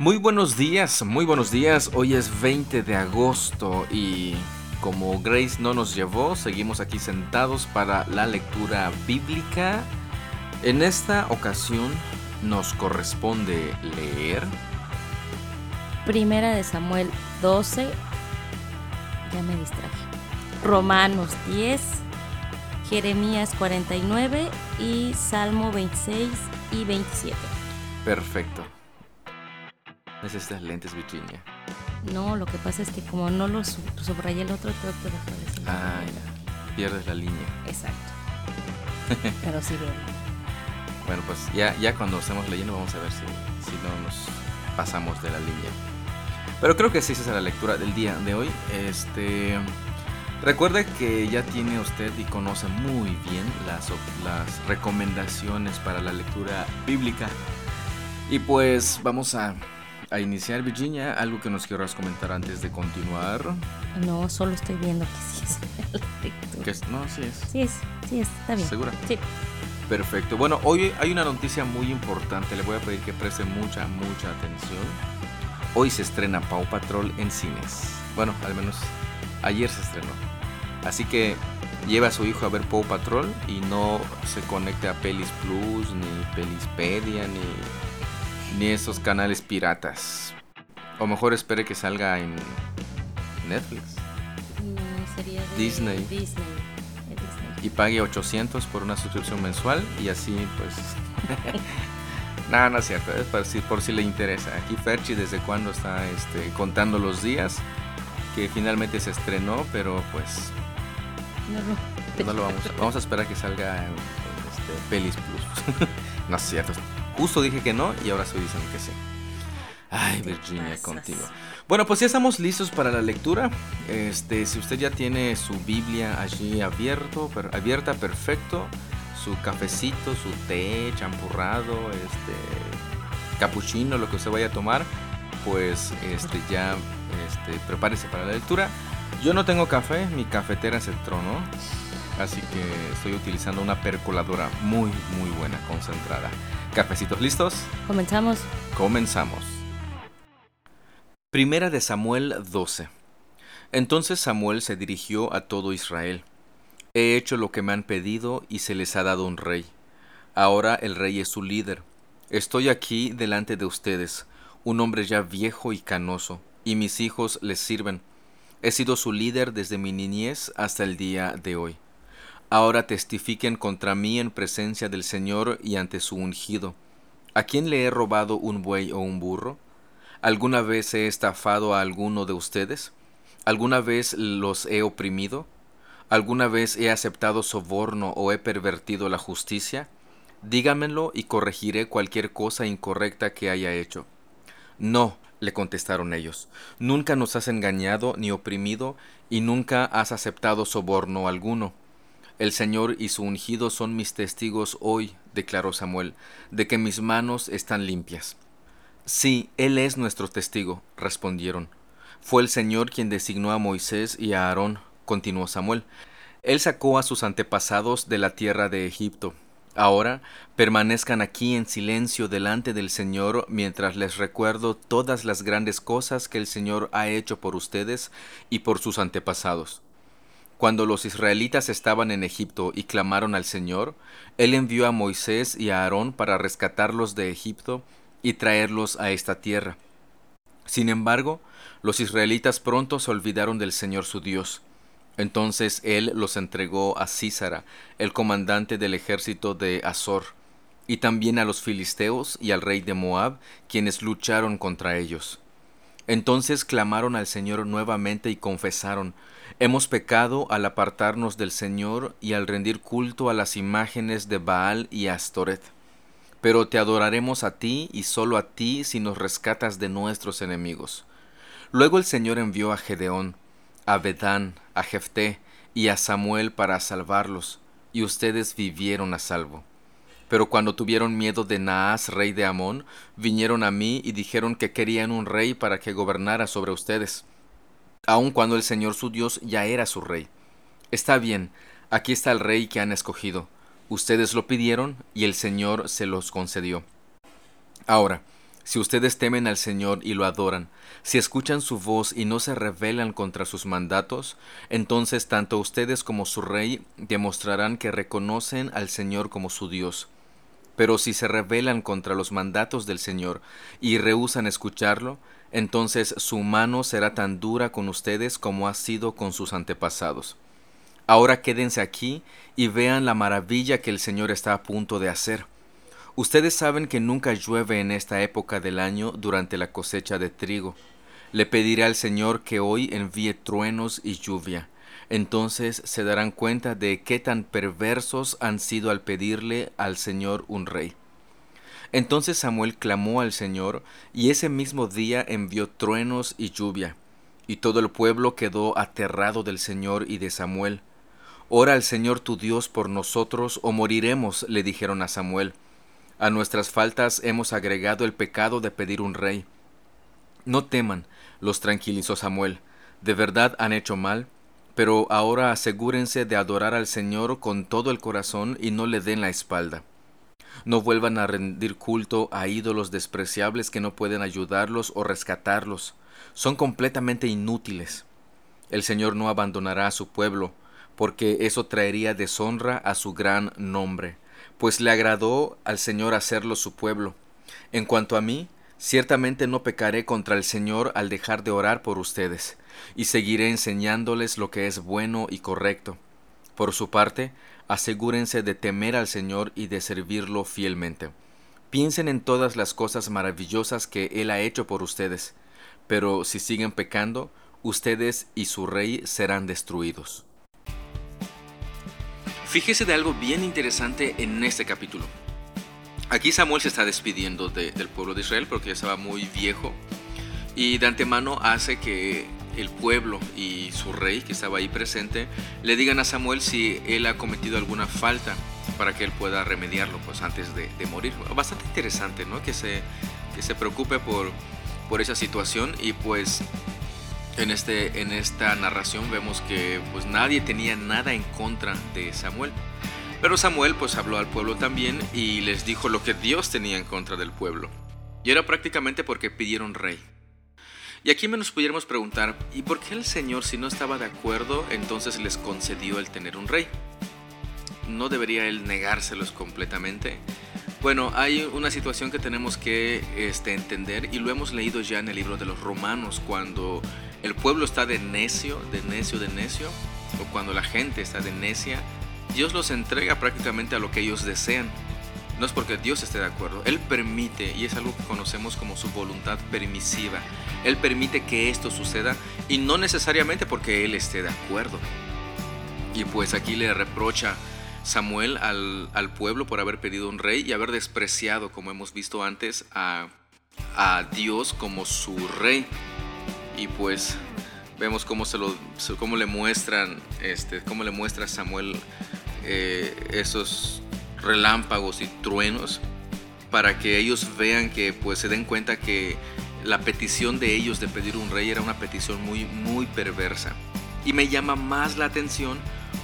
Muy buenos días, muy buenos días. Hoy es 20 de agosto y como Grace no nos llevó, seguimos aquí sentados para la lectura bíblica. En esta ocasión nos corresponde leer Primera de Samuel 12. Ya me distraje. Romanos 10, Jeremías 49 y Salmo 26 y 27. Perfecto. Necesitas lentes, Virginia. No, lo que pasa es que como no lo sub- subrayé el otro, tengo que dejar ese. Ah, ya. Pierdes la línea. Exacto. Pero sí veo. Bueno, pues ya, ya cuando estemos leyendo vamos a ver si, si no nos pasamos de la línea. Pero creo que sí esa es la lectura del día de hoy. Este, recuerde que ya tiene usted y conoce muy bien las, las recomendaciones para la lectura bíblica. Y pues vamos a, a iniciar, Virginia. Algo que nos quieras comentar antes de continuar. No, solo estoy viendo que sí es. Que es- no, sí es. Sí es, sí es, está bien. ¿Segura? Sí. Perfecto. Bueno, hoy hay una noticia muy importante. Le voy a pedir que preste mucha, mucha atención. Hoy se estrena Paw Patrol en cines. Bueno, al menos ayer se estrenó. Así que lleve a su hijo a ver Paw Patrol y no se conecte a Pelis Plus, ni Pelispedia, ni, ni esos canales piratas. O mejor espere que salga en Netflix. No, sería de Disney. Disney. de Disney. y pague 800 por una suscripción mensual y así pues no, no es cierto, es por si, por si le interesa. Aquí Ferchi desde cuando está este, contando los días que finalmente se estrenó, pero pues No, no. no lo vamos a, vamos a esperar que salga en, en, este, Pelis Plus. no es cierto. Justo dije que no y ahora estoy diciendo que sí. Ay, Virginia, contigo. Bueno, pues ya estamos listos para la lectura. Este, si usted ya tiene su Biblia allí abierto, per- abierta, perfecto. Su cafecito, su té champurrado, este, capuchino, lo que usted vaya a tomar, pues este, ya este, prepárese para la lectura. Yo no tengo café, mi cafetera se tronó, así que estoy utilizando una percoladora muy, muy buena, concentrada. Cafecitos listos, Comenzamos. comenzamos. Primera de Samuel 12. Entonces Samuel se dirigió a todo Israel. He hecho lo que me han pedido y se les ha dado un rey. Ahora el rey es su líder. Estoy aquí delante de ustedes, un hombre ya viejo y canoso, y mis hijos les sirven. He sido su líder desde mi niñez hasta el día de hoy. Ahora testifiquen contra mí en presencia del Señor y ante su ungido. ¿A quién le he robado un buey o un burro? ¿Alguna vez he estafado a alguno de ustedes? ¿Alguna vez los he oprimido? ¿Alguna vez he aceptado soborno o he pervertido la justicia? Dígamelo y corregiré cualquier cosa incorrecta que haya hecho. No, le contestaron ellos, nunca nos has engañado ni oprimido y nunca has aceptado soborno alguno. El Señor y su ungido son mis testigos hoy, declaró Samuel, de que mis manos están limpias. Sí, Él es nuestro testigo, respondieron. Fue el Señor quien designó a Moisés y a Aarón, continuó Samuel. Él sacó a sus antepasados de la tierra de Egipto. Ahora permanezcan aquí en silencio delante del Señor mientras les recuerdo todas las grandes cosas que el Señor ha hecho por ustedes y por sus antepasados. Cuando los israelitas estaban en Egipto y clamaron al Señor, Él envió a Moisés y a Aarón para rescatarlos de Egipto y traerlos a esta tierra. Sin embargo, los israelitas pronto se olvidaron del Señor su Dios. Entonces Él los entregó a Císara, el comandante del ejército de Azor, y también a los filisteos y al rey de Moab, quienes lucharon contra ellos. Entonces clamaron al Señor nuevamente y confesaron, Hemos pecado al apartarnos del Señor y al rendir culto a las imágenes de Baal y Astoret. Pero te adoraremos a ti y solo a ti si nos rescatas de nuestros enemigos. Luego el Señor envió a Gedeón, a Bedán, a Jefté y a Samuel para salvarlos, y ustedes vivieron a salvo. Pero cuando tuvieron miedo de Naas, rey de Amón, vinieron a mí y dijeron que querían un rey para que gobernara sobre ustedes, aun cuando el Señor su Dios ya era su rey. Está bien, aquí está el rey que han escogido. Ustedes lo pidieron y el Señor se los concedió. Ahora, Si ustedes temen al Señor y lo adoran, si escuchan su voz y no se rebelan contra sus mandatos, entonces tanto ustedes como su rey demostrarán que reconocen al Señor como su Dios. Pero si se rebelan contra los mandatos del Señor y rehúsan escucharlo, entonces su mano será tan dura con ustedes como ha sido con sus antepasados. Ahora quédense aquí y vean la maravilla que el Señor está a punto de hacer. Ustedes saben que nunca llueve en esta época del año durante la cosecha de trigo. Le pediré al Señor que hoy envíe truenos y lluvia. Entonces se darán cuenta de qué tan perversos han sido al pedirle al Señor un rey. Entonces Samuel clamó al Señor, y ese mismo día envió truenos y lluvia. Y todo el pueblo quedó aterrado del Señor y de Samuel. Ora al Señor tu Dios por nosotros, o moriremos, le dijeron a Samuel. A nuestras faltas hemos agregado el pecado de pedir un rey. No teman, los tranquilizó Samuel. De verdad han hecho mal, pero ahora asegúrense de adorar al Señor con todo el corazón y no le den la espalda. No vuelvan a rendir culto a ídolos despreciables que no pueden ayudarlos o rescatarlos. Son completamente inútiles. El Señor no abandonará a su pueblo, porque eso traería deshonra a su gran nombre pues le agradó al Señor hacerlo su pueblo. En cuanto a mí, ciertamente no pecaré contra el Señor al dejar de orar por ustedes, y seguiré enseñándoles lo que es bueno y correcto. Por su parte, asegúrense de temer al Señor y de servirlo fielmente. Piensen en todas las cosas maravillosas que Él ha hecho por ustedes, pero si siguen pecando, ustedes y su rey serán destruidos. Fíjese de algo bien interesante en este capítulo. Aquí Samuel se está despidiendo del pueblo de Israel porque ya estaba muy viejo y de antemano hace que el pueblo y su rey que estaba ahí presente le digan a Samuel si él ha cometido alguna falta para que él pueda remediarlo pues antes de, morir. Bastante interesante, ¿no? Que se, que se preocupe por, por esa situación y pues en, este, en esta narración vemos que pues nadie tenía nada en contra de Samuel. Pero Samuel pues habló al pueblo también y les dijo lo que Dios tenía en contra del pueblo. Y era prácticamente porque pidieron rey. Y aquí nos pudiéramos preguntar, ¿y por qué el Señor si no estaba de acuerdo entonces les concedió el tener un rey? ¿No debería él negárselos completamente? Bueno, hay una situación que tenemos que este, entender y lo hemos leído ya en el libro de los Romanos cuando el pueblo está de necio, de necio, de necio, o cuando la gente está de necia, Dios los entrega prácticamente a lo que ellos desean. No es porque Dios esté de acuerdo, Él permite, y es algo que conocemos como su voluntad permisiva. Él permite que esto suceda y no necesariamente porque Él esté de acuerdo. Y pues aquí le reprocha Samuel al, pueblo por haber pedido un rey y haber despreciado, como hemos visto antes, a, Dios como su rey. Y pues vemos cómo, se lo, cómo le muestran, este, cómo le muestra Samuel eh, esos relámpagos y truenos para que ellos vean que pues se den cuenta que la petición de ellos de pedir un rey era una petición muy muy perversa y me llama más la atención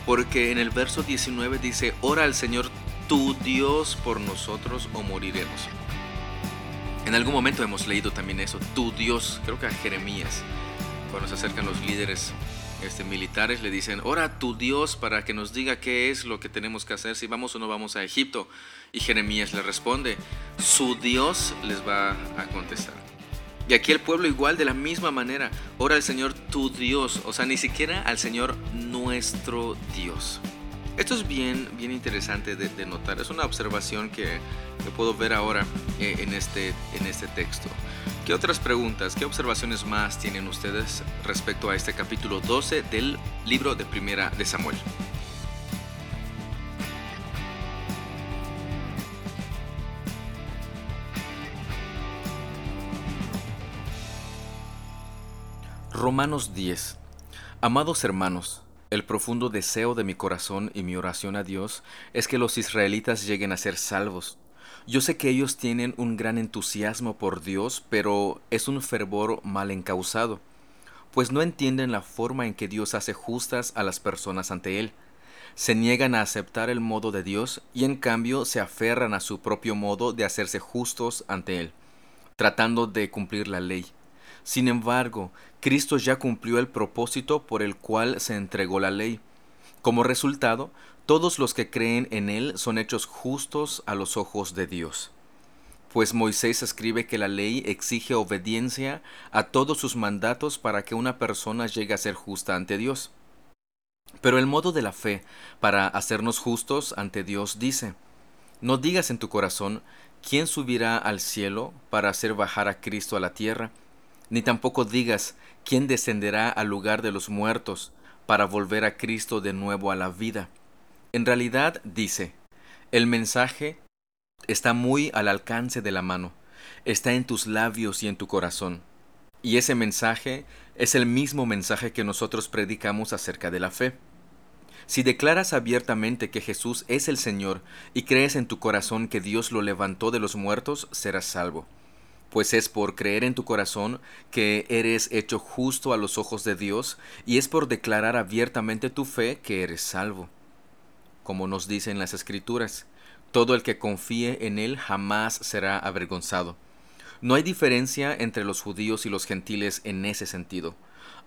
porque en el verso 19 dice, ora al Señor tu Dios por nosotros o moriremos. En algún momento hemos leído también eso, tu Dios, creo que a Jeremías, cuando se acercan los líderes este, militares, le dicen, ora tu Dios para que nos diga qué es lo que tenemos que hacer, si vamos o no vamos a Egipto. Y Jeremías le responde, su Dios les va a contestar. Y aquí el pueblo igual de la misma manera, ora al Señor tu Dios, o sea, ni siquiera al Señor nuestro Dios. Esto es bien, bien interesante de, notar, es una observación que, puedo ver ahora eh, en, este, en este texto. ¿Qué otras preguntas, qué observaciones más tienen ustedes respecto a este capítulo 12 del libro de Primera de Samuel? Romanos 10 Amados hermanos, el profundo deseo de mi corazón y mi oración a Dios es que los israelitas lleguen a ser salvos. Yo sé que ellos tienen un gran entusiasmo por Dios, pero es un fervor mal encausado, pues no entienden la forma en que Dios hace justas a las personas ante Él. Se niegan a aceptar el modo de Dios y en cambio se aferran a su propio modo de hacerse justos ante Él. tratando de cumplir la ley. Sin embargo, Cristo ya cumplió el propósito por el cual se entregó la ley. Como resultado, todos los que creen en Él son hechos justos a los ojos de Dios. Pues Moisés escribe que la ley exige obediencia a todos sus mandatos para que una persona llegue a ser justa ante Dios. Pero el modo de la fe para hacernos justos ante Dios dice, no digas en tu corazón, ¿quién subirá al cielo para hacer bajar a Cristo a la tierra? Ni tampoco digas, ¿quién descenderá al lugar de los muertos para volver a Cristo de nuevo a la vida? En realidad dice, el mensaje está muy al alcance de la mano, está en tus labios y en tu corazón. Y ese mensaje es el mismo mensaje que nosotros predicamos acerca de la fe. Si declaras abiertamente que Jesús es el Señor y crees en tu corazón que Dios lo levantó de los muertos, serás salvo. Pues es por creer en tu corazón que eres hecho justo a los ojos de Dios y es por declarar abiertamente tu fe que eres salvo. Como nos dicen las Escrituras, todo el que confíe en Él jamás será avergonzado. No hay diferencia entre los judíos y los gentiles en ese sentido.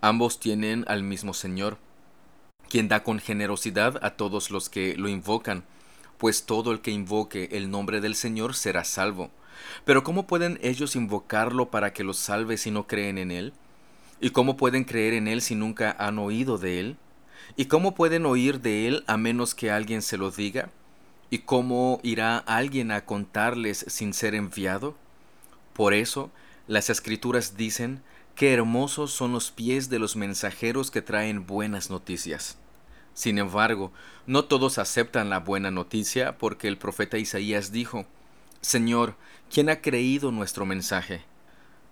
Ambos tienen al mismo Señor, quien da con generosidad a todos los que lo invocan, pues todo el que invoque el nombre del Señor será salvo. Pero ¿cómo pueden ellos invocarlo para que los salve si no creen en Él? ¿Y cómo pueden creer en Él si nunca han oído de Él? ¿Y cómo pueden oír de Él a menos que alguien se lo diga? ¿Y cómo irá alguien a contarles sin ser enviado? Por eso, las escrituras dicen, qué hermosos son los pies de los mensajeros que traen buenas noticias. Sin embargo, no todos aceptan la buena noticia porque el profeta Isaías dijo, Señor, ¿quién ha creído nuestro mensaje?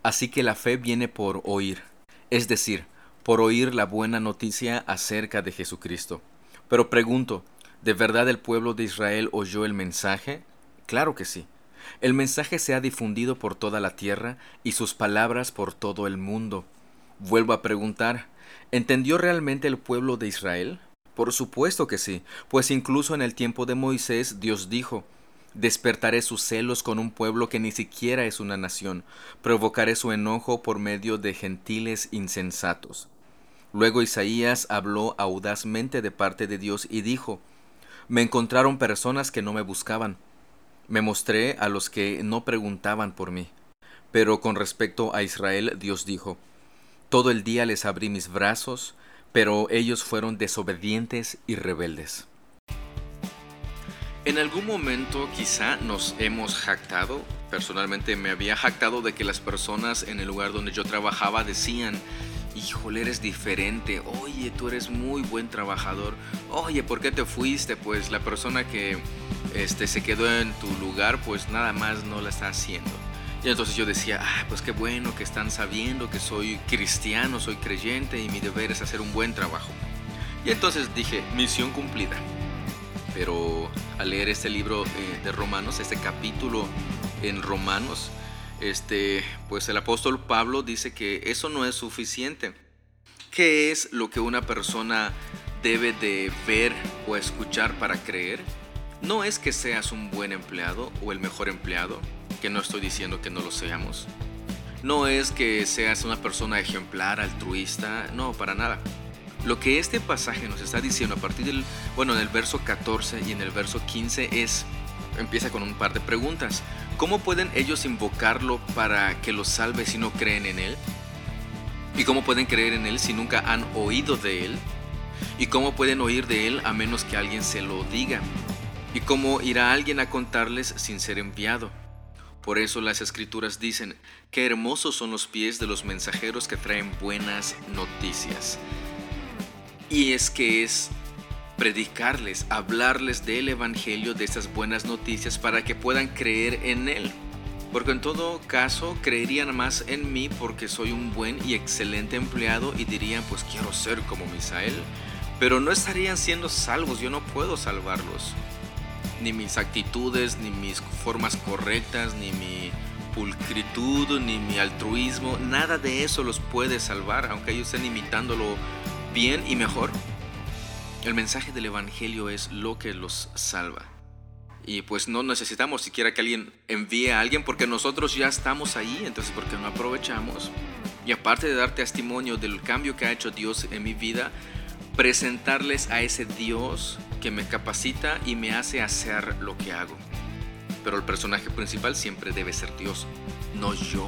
Así que la fe viene por oír, es decir, por oír la buena noticia acerca de Jesucristo. Pero pregunto, ¿de verdad el pueblo de Israel oyó el mensaje? Claro que sí. El mensaje se ha difundido por toda la tierra y sus palabras por todo el mundo. Vuelvo a preguntar, ¿entendió realmente el pueblo de Israel? Por supuesto que sí, pues incluso en el tiempo de Moisés Dios dijo, Despertaré sus celos con un pueblo que ni siquiera es una nación, provocaré su enojo por medio de gentiles insensatos. Luego Isaías habló audazmente de parte de Dios y dijo, Me encontraron personas que no me buscaban, me mostré a los que no preguntaban por mí. Pero con respecto a Israel, Dios dijo, Todo el día les abrí mis brazos, pero ellos fueron desobedientes y rebeldes. En algún momento quizá nos hemos jactado, personalmente me había jactado de que las personas en el lugar donde yo trabajaba decían, híjole, eres diferente, oye, tú eres muy buen trabajador, oye, ¿por qué te fuiste? Pues la persona que este, se quedó en tu lugar, pues nada más no la está haciendo. Y entonces yo decía, ah, pues qué bueno que están sabiendo que soy cristiano, soy creyente y mi deber es hacer un buen trabajo. Y entonces dije, misión cumplida. Pero al leer este libro eh, de Romanos, este capítulo en Romanos, este, pues el apóstol Pablo dice que eso no es suficiente. ¿Qué es lo que una persona debe de ver o escuchar para creer? No es que seas un buen empleado o el mejor empleado, que no estoy diciendo que no lo seamos. No es que seas una persona ejemplar, altruista, no, para nada. Lo que este pasaje nos está diciendo a partir del, bueno, en el verso 14 y en el verso 15 es, empieza con un par de preguntas. ¿Cómo pueden ellos invocarlo para que los salve si no creen en Él? ¿Y cómo pueden creer en Él si nunca han oído de Él? ¿Y cómo pueden oír de Él a menos que alguien se lo diga? ¿Y cómo irá alguien a contarles sin ser enviado? Por eso las escrituras dicen, qué hermosos son los pies de los mensajeros que traen buenas noticias. Y es que es predicarles, hablarles del Evangelio, de estas buenas noticias, para que puedan creer en Él. Porque en todo caso creerían más en mí porque soy un buen y excelente empleado y dirían pues quiero ser como Misael. Pero no estarían siendo salvos, yo no puedo salvarlos. Ni mis actitudes, ni mis formas correctas, ni mi pulcritud, ni mi altruismo, nada de eso los puede salvar, aunque ellos estén imitándolo bien y mejor. El mensaje del Evangelio es lo que los salva. y pues no necesitamos siquiera que alguien envíe a alguien porque nosotros ya estamos ahí, entonces ¿por qué no aprovechamos? Y aparte de dar testimonio del cambio que ha hecho Dios en mi vida, presentarles a ese Dios que me capacita y me hace hacer lo que hago. Pero el personaje principal siempre debe ser Dios, no yo.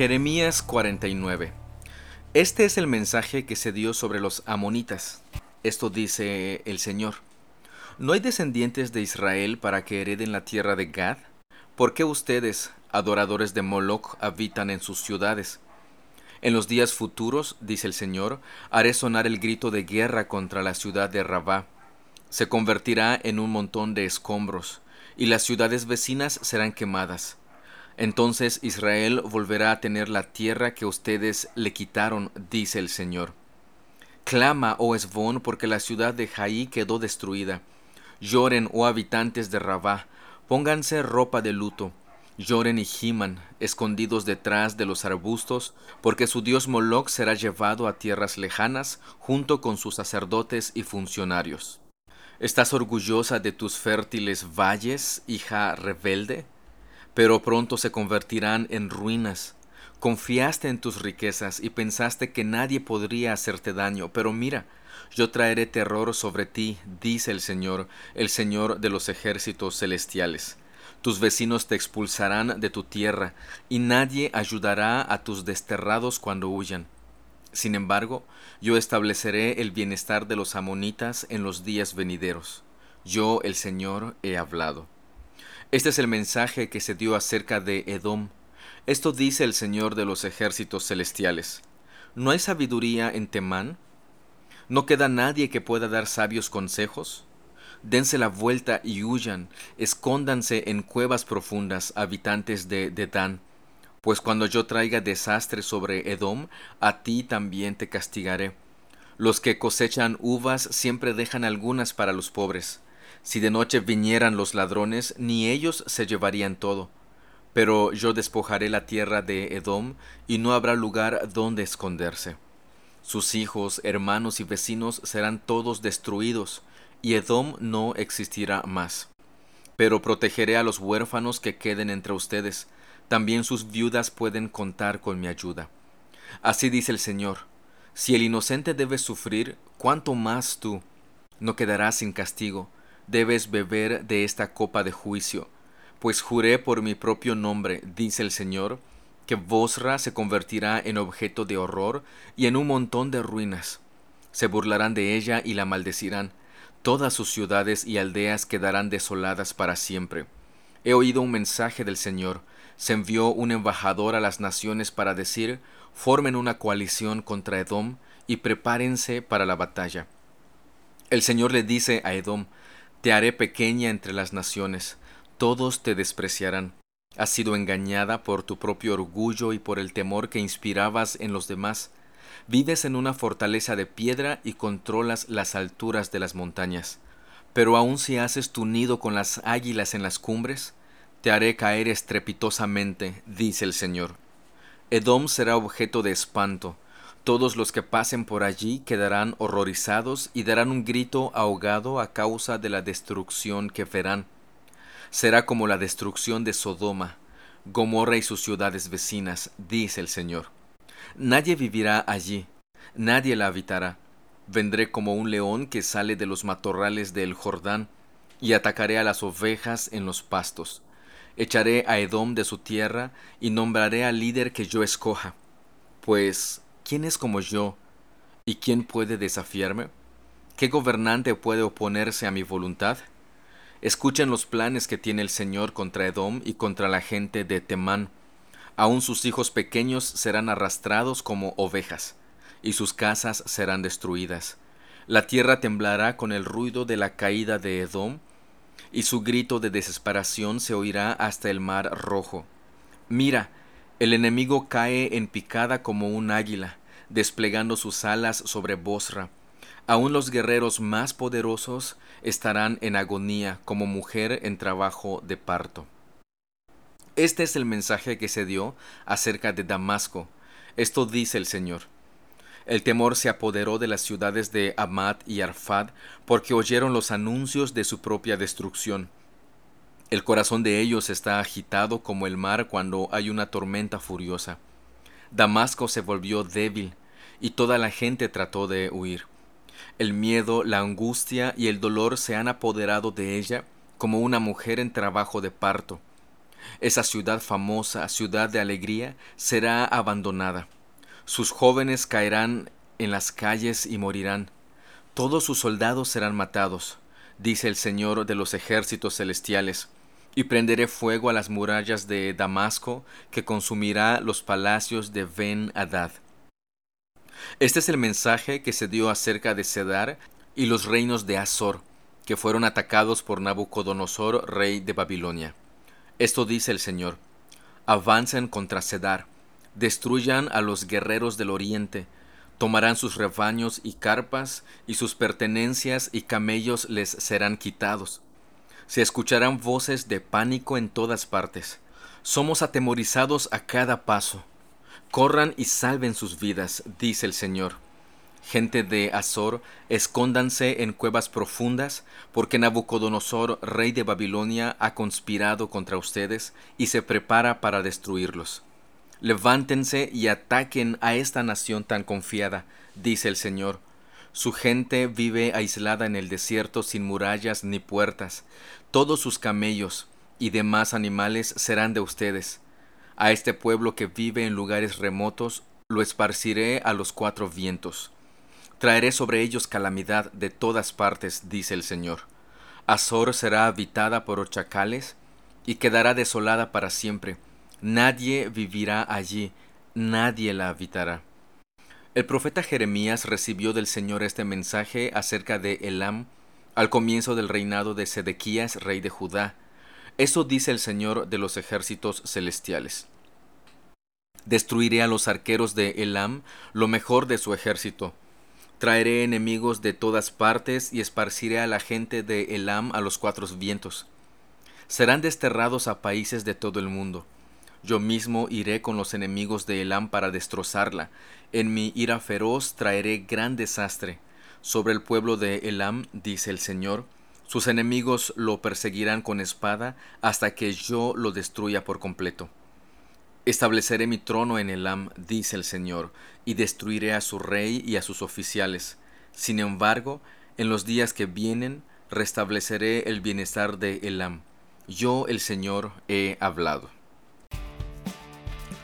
Jeremías 49 Este es el mensaje que se dio sobre los amonitas. Esto dice el Señor. ¿No hay descendientes de Israel para que hereden la tierra de Gad? ¿Por qué ustedes, adoradores de Moloch, habitan en sus ciudades? En los días futuros, dice el Señor, haré sonar el grito de guerra contra la ciudad de Rabá. Se convertirá en un montón de escombros, y las ciudades vecinas serán quemadas. Entonces Israel volverá a tener la tierra que ustedes le quitaron, dice el Señor. Clama, oh Esbón, porque la ciudad de Jaí quedó destruida. Lloren, oh habitantes de Rabá, pónganse ropa de luto. Lloren y giman, escondidos detrás de los arbustos, porque su dios Moloch será llevado a tierras lejanas, junto con sus sacerdotes y funcionarios. ¿Estás orgullosa de tus fértiles valles, hija rebelde? Pero pronto se convertirán en ruinas. Confiaste en tus riquezas y pensaste que nadie podría hacerte daño, pero mira, yo traeré terror sobre ti, dice el Señor, el Señor de los ejércitos celestiales. Tus vecinos te expulsarán de tu tierra, y nadie ayudará a tus desterrados cuando huyan. Sin embargo, yo estableceré el bienestar de los amonitas en los días venideros. Yo, el Señor, he hablado. Este es el mensaje que se dio acerca de Edom. Esto dice el Señor de los ejércitos celestiales. ¿No hay sabiduría en Temán? ¿No queda nadie que pueda dar sabios consejos? Dense la vuelta y huyan, escóndanse en cuevas profundas, habitantes de Dedán, pues cuando yo traiga desastre sobre Edom, a ti también te castigaré. Los que cosechan uvas siempre dejan algunas para los pobres si de noche vinieran los ladrones, ni ellos se llevarían todo. Pero yo despojaré la tierra de Edom, y no habrá lugar donde esconderse. Sus hijos, hermanos y vecinos serán todos destruidos, y Edom no existirá más. Pero protegeré a los huérfanos que queden entre ustedes, también sus viudas pueden contar con mi ayuda. Así dice el Señor, si el inocente debe sufrir, ¿cuánto más tú? No quedarás sin castigo, debes beber de esta copa de juicio, pues juré por mi propio nombre, dice el Señor, que Bosra se convertirá en objeto de horror y en un montón de ruinas. Se burlarán de ella y la maldecirán. Todas sus ciudades y aldeas quedarán desoladas para siempre. He oído un mensaje del Señor. Se envió un embajador a las naciones para decir, formen una coalición contra Edom y prepárense para la batalla. El Señor le dice a Edom, te haré pequeña entre las naciones, todos te despreciarán. Has sido engañada por tu propio orgullo y por el temor que inspirabas en los demás. Vives en una fortaleza de piedra y controlas las alturas de las montañas. Pero aun si haces tu nido con las águilas en las cumbres, te haré caer estrepitosamente, dice el Señor. Edom será objeto de espanto, todos los que pasen por allí quedarán horrorizados y darán un grito ahogado a causa de la destrucción que verán. Será como la destrucción de Sodoma, Gomorra y sus ciudades vecinas, dice el Señor. Nadie vivirá allí, nadie la habitará. Vendré como un león que sale de los matorrales del Jordán, y atacaré a las ovejas en los pastos. Echaré a Edom de su tierra, y nombraré al líder que yo escoja. Pues ¿quién es como yo? ¿Y quién puede desafiarme? ¿Qué gobernante puede oponerse a mi voluntad? Escuchen los planes que tiene el Señor contra Edom y contra la gente de Temán. Aún sus hijos pequeños serán arrastrados como ovejas, y sus casas serán destruidas. La tierra temblará con el ruido de la caída de Edom, y su grito de desesperación se oirá hasta el mar rojo. Mira, el enemigo cae en picada como un águila, desplegando sus alas sobre Bosra. Aún los guerreros más poderosos estarán en agonía como mujer en trabajo de parto. Este es el mensaje que se dio acerca de Damasco. Esto dice el Señor. El temor se apoderó de las ciudades de Amat y Arfad porque oyeron los anuncios de su propia destrucción. El corazón de ellos está agitado como el mar cuando hay una tormenta furiosa. Damasco se volvió débil y toda la gente trató de huir. El miedo, la angustia y el dolor se han apoderado de ella como una mujer en trabajo de parto. Esa ciudad famosa, ciudad de alegría, será abandonada. Sus jóvenes caerán en las calles y morirán. Todos sus soldados serán matados, dice el Señor de los ejércitos celestiales. Y prenderé fuego a las murallas de Damasco, que consumirá los palacios de Ben Hadad. Este es el mensaje que se dio acerca de Cedar y los reinos de Azor, que fueron atacados por Nabucodonosor, rey de Babilonia. Esto dice el Señor: Avancen contra Cedar, destruyan a los guerreros del oriente, tomarán sus rebaños y carpas, y sus pertenencias y camellos les serán quitados. Se escucharán voces de pánico en todas partes. Somos atemorizados a cada paso. Corran y salven sus vidas, dice el Señor. Gente de Azor, escóndanse en cuevas profundas, porque Nabucodonosor, rey de Babilonia, ha conspirado contra ustedes y se prepara para destruirlos. Levántense y ataquen a esta nación tan confiada, dice el Señor. Su gente vive aislada en el desierto sin murallas ni puertas. Todos sus camellos y demás animales serán de ustedes. A este pueblo que vive en lugares remotos lo esparciré a los cuatro vientos. Traeré sobre ellos calamidad de todas partes, dice el Señor. Azor será habitada por chacales y quedará desolada para siempre Nadie vivirá allí, nadie la habitará. El profeta Jeremías recibió del Señor este mensaje acerca de Elam al comienzo del reinado de Sedequías, rey de Judá. Eso dice el Señor de los ejércitos celestiales. Destruiré a los arqueros de Elam, lo mejor de su ejército. Traeré enemigos de todas partes y esparciré a la gente de Elam a los cuatro vientos. Serán desterrados a países de todo el mundo. Yo mismo iré con los enemigos de Elam para destrozarla. En mi ira feroz traeré gran desastre. Sobre el pueblo de Elam, dice el Señor, sus enemigos lo perseguirán con espada hasta que yo lo destruya por completo. Estableceré mi trono en Elam, dice el Señor, y destruiré a su rey y a sus oficiales. Sin embargo, en los días que vienen, restableceré el bienestar de Elam. Yo, el Señor, he hablado.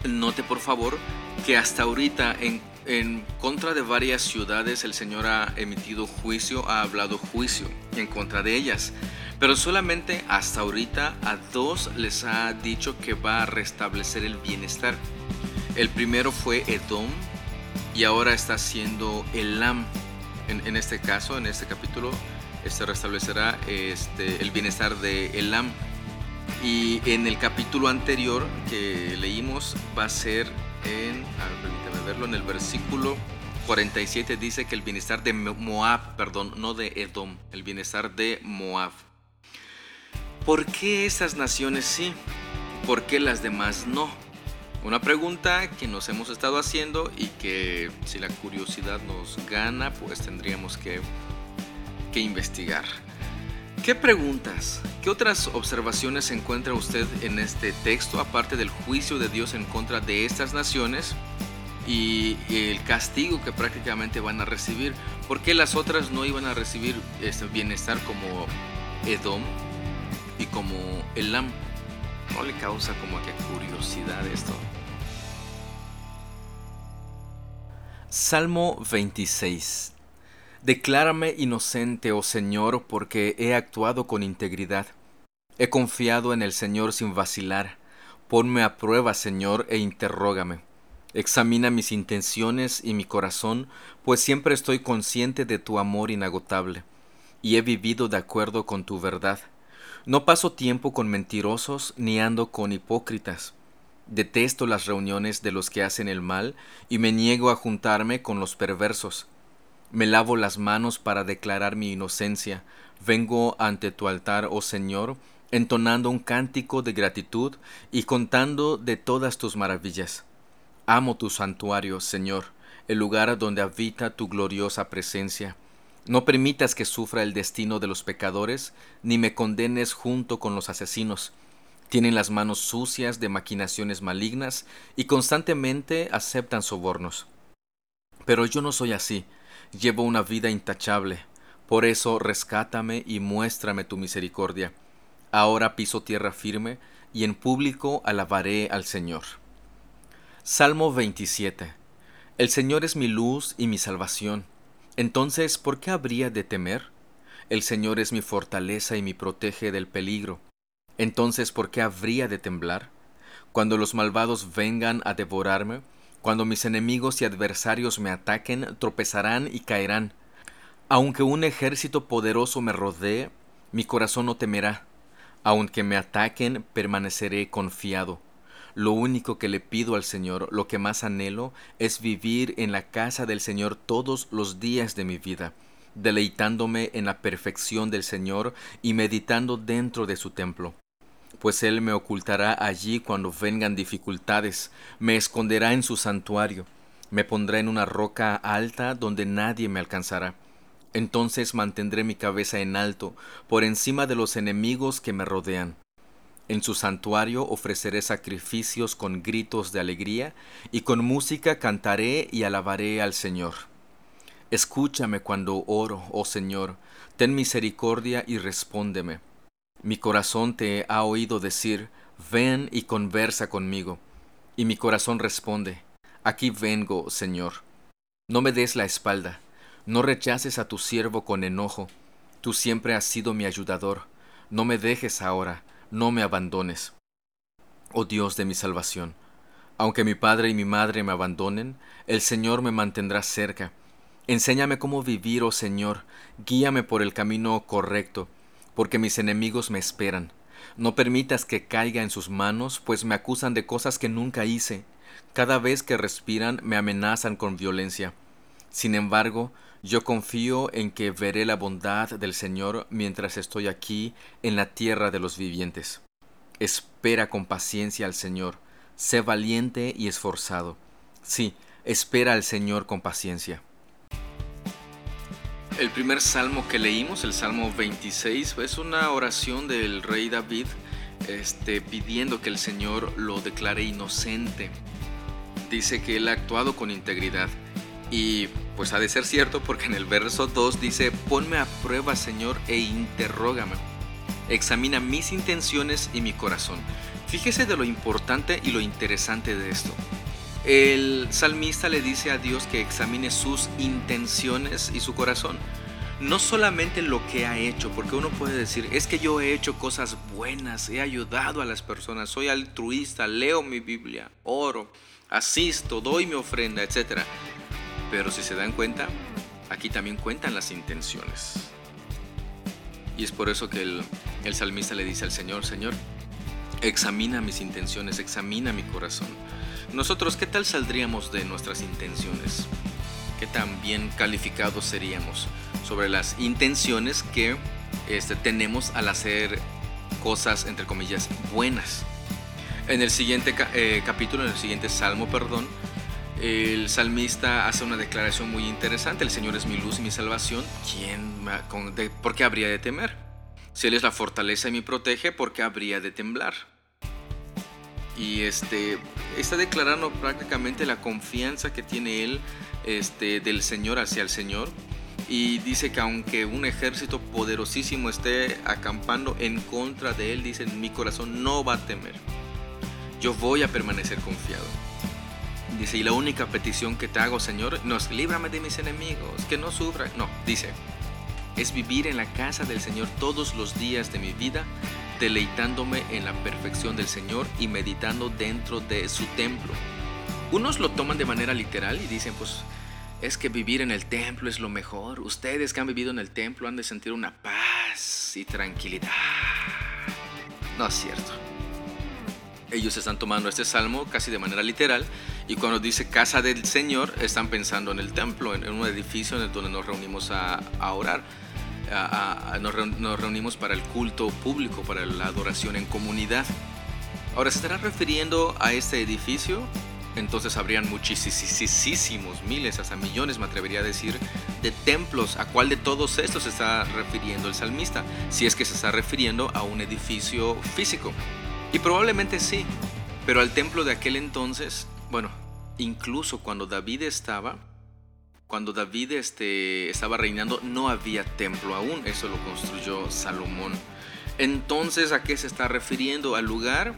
Note por favor que hasta ahorita en, en, contra de varias ciudades el Señor ha emitido juicio, ha hablado juicio en contra de ellas. Pero solamente hasta ahorita a dos les ha dicho que va a restablecer el bienestar. El primero fue Edom y ahora está siendo Elam. En, en este caso, en este capítulo, este restablecerá este, el bienestar de Elam. Y en el capítulo anterior que leímos va a ser en, en el versículo 47 dice que el bienestar de Moab, perdón, no de Edom, el bienestar de Moab. ¿Por qué esas naciones sí? ¿Por qué las demás no? Una pregunta que nos hemos estado haciendo y que si la curiosidad nos gana, pues tendríamos que, que investigar. ¿Qué preguntas, qué otras observaciones encuentra usted en este texto, aparte del juicio de Dios en contra de estas naciones y el castigo que prácticamente van a recibir? ¿Por qué las otras no iban a recibir este bienestar como Edom y como Elam? ¿No le causa como que curiosidad esto? Salmo 26 Declárame inocente, oh Señor, porque he actuado con integridad. He confiado en el Señor sin vacilar. Ponme a prueba, Señor, e interrógame. Examina mis intenciones y mi corazón, pues siempre estoy consciente de tu amor inagotable, y he vivido de acuerdo con tu verdad. No paso tiempo con mentirosos, ni ando con hipócritas. Detesto las reuniones de los que hacen el mal, y me niego a juntarme con los perversos Me lavo las manos para declarar mi inocencia. Vengo ante tu altar, oh Señor, entonando un cántico de gratitud y contando de todas tus maravillas. Amo tu santuario, Señor, el lugar donde habita tu gloriosa presencia. No permitas que sufra el destino de los pecadores, ni me condenes junto con los asesinos. Tienen las manos sucias de maquinaciones malignas y constantemente aceptan sobornos. Pero yo no soy así, llevo una vida intachable. Por eso rescátame y muéstrame tu misericordia. Ahora piso tierra firme y en público alabaré al Señor. Salmo 27. El Señor es mi luz y mi salvación. Entonces, ¿por qué habría de temer? El Señor es mi fortaleza y mi protege del peligro. Entonces, ¿por qué habría de temblar? Cuando los malvados vengan a devorarme, cuando mis enemigos y adversarios me ataquen, tropezarán y caerán. Aunque un ejército poderoso me rodee, mi corazón no temerá. Aunque me ataquen, permaneceré confiado. Lo único que le pido al Señor, lo que más anhelo, es vivir en la casa del Señor todos los días de mi vida, deleitándome en la perfección del Señor y meditando dentro de su templo. Pues Él me ocultará allí cuando vengan dificultades, me esconderá en su santuario, me pondrá en una roca alta donde nadie me alcanzará entonces mantendré mi cabeza en alto, por encima de los enemigos que me rodean. En su santuario ofreceré sacrificios con gritos de alegría, y con música cantaré y alabaré al Señor. Escúchame cuando oro, oh Señor, ten misericordia y respóndeme. Mi corazón te ha oído decir, ven y conversa conmigo. Y mi corazón responde, aquí vengo, Señor. No me des la espalda no rechaces a tu siervo con enojo, tú siempre has sido mi ayudador, no me dejes ahora, no me abandones. Oh Dios de mi salvación, aunque mi padre y mi madre me abandonen, el Señor me mantendrá cerca. Enséñame cómo vivir, oh Señor, guíame por el camino correcto, porque mis enemigos me esperan. No permitas que caiga en sus manos, pues me acusan de cosas que nunca hice. Cada vez que respiran me amenazan con violencia. Sin embargo, yo confío en que veré la bondad del Señor mientras estoy aquí en la tierra de los vivientes. Espera con paciencia al Señor, sé valiente y esforzado. Sí, espera al Señor con paciencia. El primer salmo que leímos, el Salmo 26, es una oración del rey David este, pidiendo que el Señor lo declare inocente. Dice que él ha actuado con integridad y pues ha de ser cierto porque en el verso 2 dice, ponme a prueba Señor e interrógame. Examina mis intenciones y mi corazón. Fíjese de lo importante y lo interesante de esto. El salmista le dice a Dios que examine sus intenciones y su corazón. No solamente lo que ha hecho, porque uno puede decir, es que yo he hecho cosas buenas, he ayudado a las personas, soy altruista, leo mi Biblia, oro, asisto, doy mi ofrenda, etc. Pero si se dan cuenta, aquí también cuentan las intenciones. Y es por eso que el, el salmista le dice al Señor, Señor, examina mis intenciones, examina mi corazón. Nosotros, ¿qué tal saldríamos de nuestras intenciones? ¿Qué tan bien calificados seríamos sobre las intenciones que este, tenemos al hacer cosas, entre comillas, buenas? En el siguiente eh, capítulo, en el siguiente salmo, perdón, el salmista hace una declaración muy interesante, el Señor es mi luz y mi salvación, ¿quién, ¿por qué habría de temer? Si Él es la fortaleza y me protege, ¿por qué habría de temblar? Y este, está declarando prácticamente la confianza que tiene él este, del Señor hacia el Señor. Y dice que aunque un ejército poderosísimo esté acampando en contra de él, dice, mi corazón no va a temer. Yo voy a permanecer confiado. Dice, y la única petición que te hago, Señor, no es líbrame de mis enemigos, que no sufra. No, dice, es vivir en la casa del Señor todos los días de mi vida, deleitándome en la perfección del Señor y meditando dentro de su templo. Unos lo toman de manera literal y dicen, pues es que vivir en el templo es lo mejor. Ustedes que han vivido en el templo han de sentir una paz y tranquilidad. No es cierto. Ellos están tomando este salmo casi de manera literal Y cuando dice casa del Señor, están pensando en el templo, en, un edificio en donde nos reunimos a, orar. Nos, reunimos para el culto público, para la adoración en comunidad. Ahora, ¿se estará refiriendo a este edificio? Entonces habrían muchísimos, miles, hasta millones, me atrevería a decir, de templos. ¿A cuál de todos estos se está refiriendo el salmista? Si es que se está refiriendo a un edificio físico. Y probablemente sí, pero al templo de aquel entonces, bueno, incluso cuando David estaba, cuando David este, estaba reinando, no había templo aún, eso lo construyó Salomón. Entonces, ¿a qué se está refiriendo? ¿Al lugar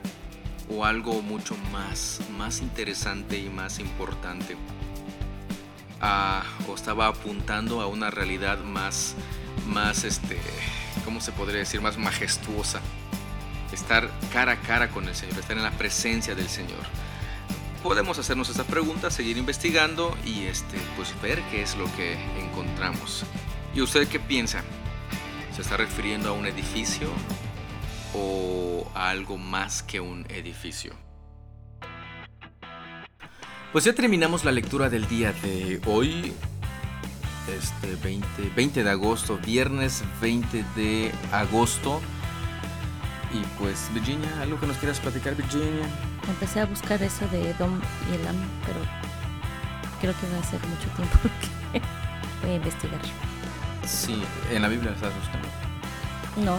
o algo mucho más, más interesante y más importante? Ah, o estaba apuntando a una realidad más, más, este, ¿cómo se podría decir? Más majestuosa estar cara a cara con el Señor, estar en la presencia del Señor. Podemos hacernos esta pregunta, seguir investigando y este, pues ver qué es lo que encontramos. ¿Y usted qué piensa? ¿Se está refiriendo a un edificio o a algo más que un edificio? Pues ya terminamos la lectura del día de hoy, este 20, 20 de agosto, viernes 20 de agosto. Y pues, Virginia, ¿algo que nos quieras platicar, Virginia? Empecé a buscar eso de Dom y Elam, pero creo que va a ser mucho tiempo porque voy a investigar. Sí, ¿en la Biblia estás buscando? No,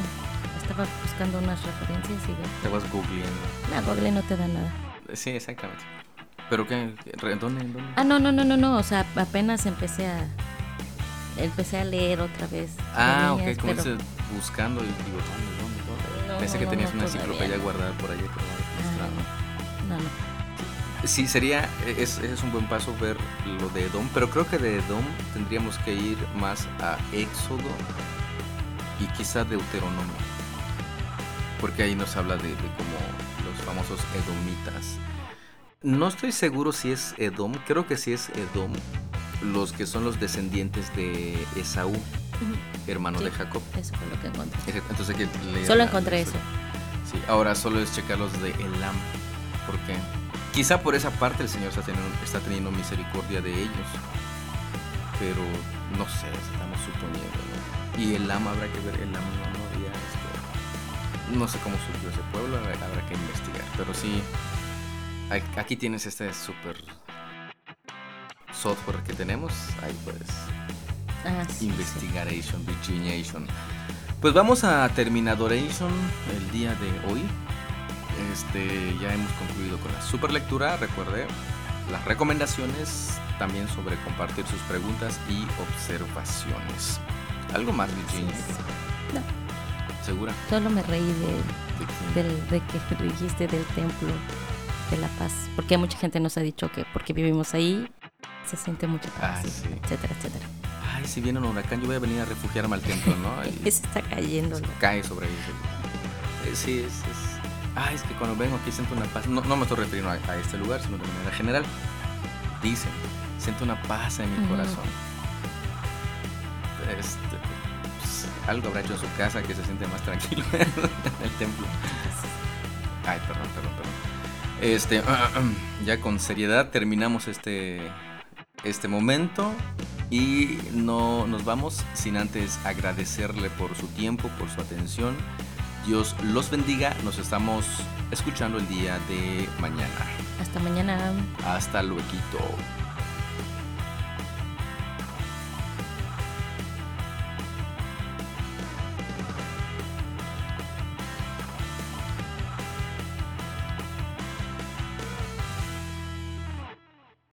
estaba buscando unas referencias y... Te vas googleando. No, Google no te da nada. Sí, exactamente. ¿Pero qué? ¿Dónde? dónde? Ah, no, no, no, no, no, o sea, apenas empecé a... Empecé a leer otra vez. Ah, ok, como pero... buscando y digo, ¿dónde? Pensé que tenías una enciclopedia guardada por ahí. no, no. Sí, sería, es, es un buen paso ver lo de Edom, pero creo que de Edom tendríamos que ir más a Éxodo y quizá Deuteronomio, porque ahí nos habla de, de como los famosos edomitas. No estoy seguro si es Edom, creo que sí es Edom, los que son los descendientes de Esaú hermano de Jacob. Eso fue lo que encontré. Entonces, que solo encontré eso. Sí, ahora solo es checar los de Elam. Porque quizá por esa parte el Señor está teniendo, está teniendo misericordia de ellos. Pero no sé, estamos suponiendo. ¿no? Y Elam habrá que ver, Elam no, no había este, No sé cómo surgió ese pueblo, habrá que investigar. Pero sí, aquí tienes este super software que tenemos. Ahí puedes Ah, Investigation, Virginiation. Pues vamos a Terminadoration el día de hoy. Este, ya hemos concluido con la super lectura. Recuerde las recomendaciones también sobre compartir sus preguntas y observaciones. ¿Algo más, Virginia? No. ¿Segura? Solo me reí de, ¿De, que dijiste del templo de la paz. Porque mucha gente nos ha dicho que porque vivimos ahí se siente mucha paz, ah, etcétera, etcétera ay, si viene un huracán, yo voy a venir a refugiarme al templo, ¿no? Y se está cayendo. cae sobre ellos. Eh, sí, es, es, Ah, es que cuando vengo aquí siento una paz. No, no me estoy refiriendo a, este lugar, sino de manera general. Dicen, siento una paz en mi corazón. Este, pues, algo habrá hecho en su casa que se siente más tranquilo en el templo. Ay, perdón, perdón, perdón. Este, ya con seriedad terminamos este, este momento. Y no nos vamos sin antes agradecerle por su tiempo, por su atención. Dios los bendiga. Nos estamos escuchando el día de mañana. Hasta mañana. Hasta luego.